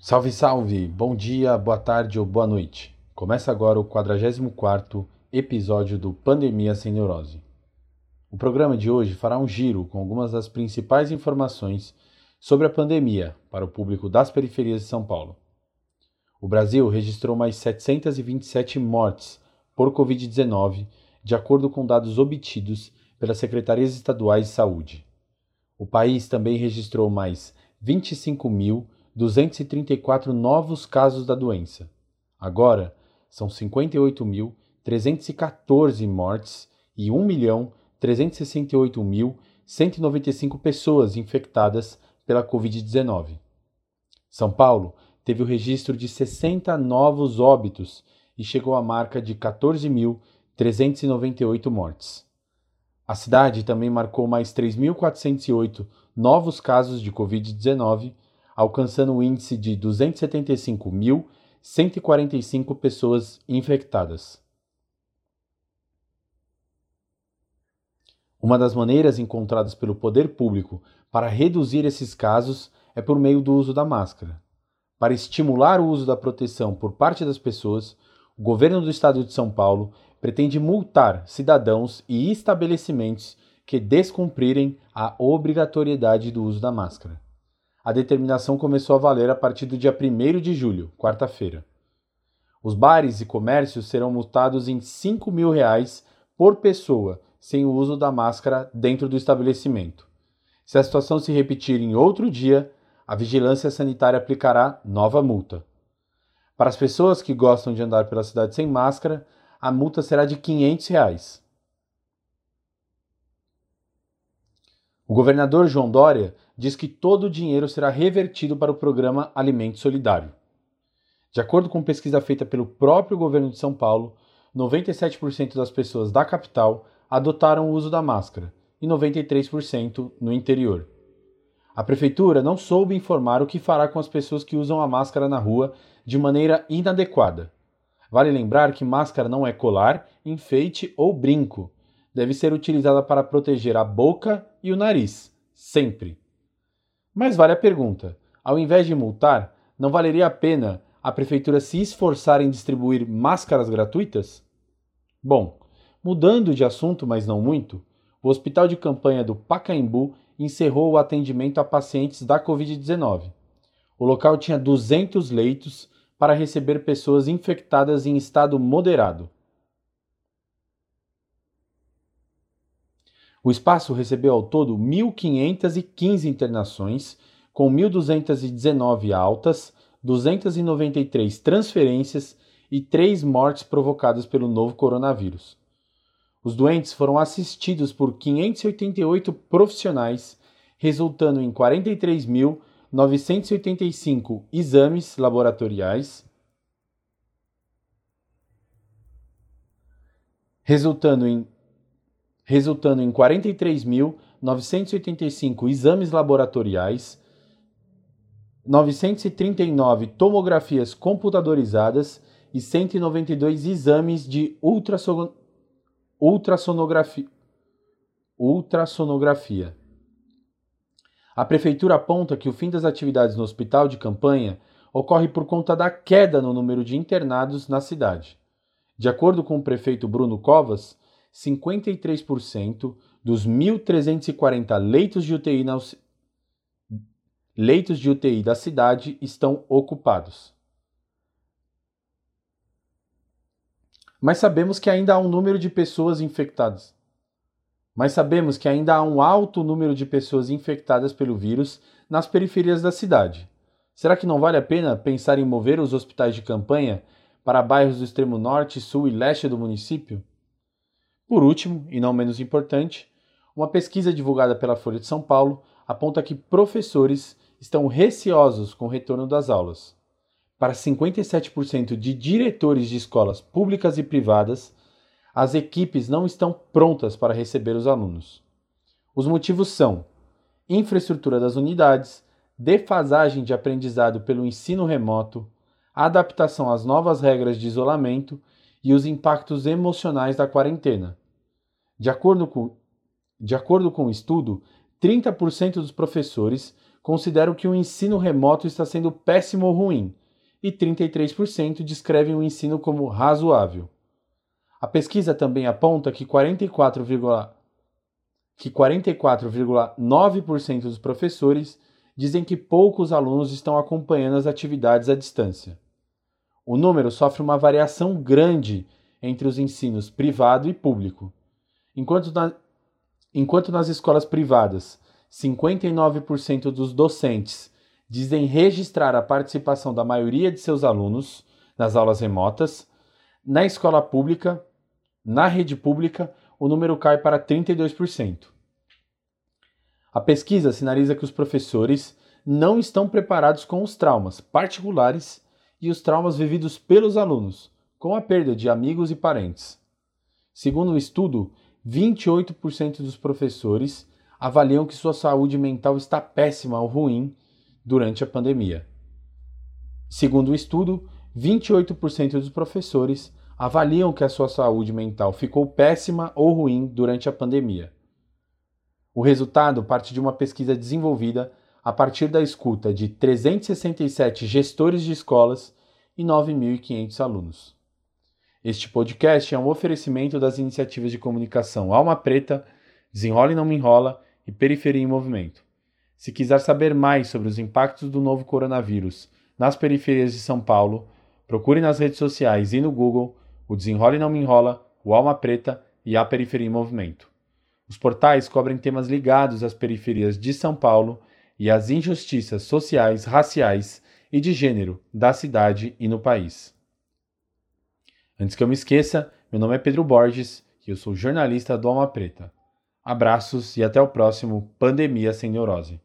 Salve, salve! Bom dia, boa tarde ou boa noite. Começa agora o 44º episódio do Pandemia Sem Neurose. O programa de hoje fará um giro com algumas das principais informações sobre a pandemia para o público das periferias de São Paulo. O Brasil registrou mais 727 mortes por Covid-19, de acordo com dados obtidos pelas secretarias estaduais de saúde. O país também registrou mais 25.234 novos casos da doença. Agora, são 58.314 mortes e 1.368.195 pessoas infectadas pela Covid-19. São Paulo teve o registro de 60 novos óbitos e chegou à marca de 14.398 mortes. A cidade também marcou mais 3.408 novos casos de Covid-19, alcançando o índice de 275.145 pessoas infectadas. Uma das maneiras encontradas pelo poder público para reduzir esses casos é por meio do uso da máscara. Para estimular o uso da proteção por parte das pessoas, o governo do estado de São Paulo pretende multar cidadãos e estabelecimentos que descumprirem a obrigatoriedade do uso da máscara. A determinação começou a valer a partir do dia 1 de julho, quarta-feira. Os bares e comércios serão multados em 5 mil reais por pessoa sem o uso da máscara dentro do estabelecimento. Se a situação se repetir em outro dia, a vigilância sanitária aplicará nova multa. Para as pessoas que gostam de andar pela cidade sem máscara, a multa será de 500 reais. O governador João Dória diz que todo o dinheiro será revertido para o programa Alimento Solidário. De acordo com pesquisa feita pelo próprio governo de São Paulo, 97% das pessoas da capital adotaram o uso da máscara e 93% no interior. A prefeitura não soube informar o que fará com as pessoas que usam a máscara na rua de maneira inadequada. Vale lembrar que máscara não é colar, enfeite ou brinco. Deve ser utilizada para proteger a boca e o nariz, sempre. Mas vale a pergunta: ao invés de multar, não valeria a pena a prefeitura se esforçar em distribuir máscaras gratuitas? Bom, Mudando de assunto, mas não muito, o hospital de campanha do Pacaembu encerrou o atendimento a pacientes da Covid-19. O local tinha 200 leitos para receber pessoas infectadas em estado moderado. O espaço recebeu ao todo 1.515 internações, com 1.219 altas, 293 transferências e 3 mortes provocadas pelo novo coronavírus. Os doentes foram assistidos por 588 profissionais, resultando em 43.985 exames laboratoriais, resultando em resultando em 43.985 exames laboratoriais, 939 tomografias computadorizadas e 192 exames de ultrassom ultrassonografia. ultrassonografia. A prefeitura aponta que o fim das atividades no hospital de campanha ocorre por conta da queda no número de internados na cidade. De acordo com o prefeito Bruno Covas, 53% dos 1.340 leitos de UTI na leitos de UTI da cidade estão ocupados. Mas sabemos que ainda há um número de pessoas infectadas. Mas sabemos que ainda há um alto número de pessoas infectadas pelo vírus nas periferias da cidade. Será que não vale a pena pensar em mover os hospitais de campanha para bairros do extremo norte, sul e leste do município? Por último, e não menos importante, uma pesquisa divulgada pela Folha de São Paulo aponta que professores estão receosos com o retorno das aulas para 57% de diretores de escolas públicas e privadas, as equipes não estão prontas para receber os alunos. Os motivos são infraestrutura das unidades, defasagem de aprendizado pelo ensino remoto, adaptação às novas regras de isolamento e os impactos emocionais da quarentena. De acordo com, de acordo com o estudo, 30% dos professores consideram que o ensino remoto está sendo péssimo ou ruim, e 33% descrevem o ensino como razoável. A pesquisa também aponta que 44,9% que 44,9% dos professores dizem que poucos alunos estão acompanhando as atividades à distância. O número sofre uma variação grande entre os ensinos privado e público. Enquanto, na, enquanto nas escolas privadas, 59% dos docentes dizem registrar a participação da maioria de seus alunos nas aulas remotas, na escola pública, na rede pública, o número cai para 32%. A pesquisa sinaliza que os professores não estão preparados com os traumas particulares e os traumas vividos pelos alunos, com a perda de amigos e parentes. Segundo o estudo, 28% dos professores avaliam que sua saúde mental está péssima ou ruim durante a pandemia. Segundo o estudo, 28% dos professores avaliam que a sua saúde mental ficou péssima ou ruim durante a pandemia. O resultado parte de uma pesquisa desenvolvida a partir da escuta de 367 gestores de escolas e 9.500 alunos. Este podcast é um oferecimento das iniciativas de comunicação Alma Preta, Desenrola e Não Me Enrola e Periferia em Movimento. Se quiser saber mais sobre os impactos do novo coronavírus nas periferias de São Paulo, procure nas redes sociais e no Google o Desenrola e Não Me Enrola, o Alma Preta e a Periferia em Movimento. Os portais cobrem temas ligados às periferias de São Paulo e às injustiças sociais, raciais e de gênero da cidade e no país. Antes que eu me esqueça, meu nome é Pedro Borges e eu sou jornalista do Alma Preta. Abraços e até o próximo Pandemia Sem Neurose.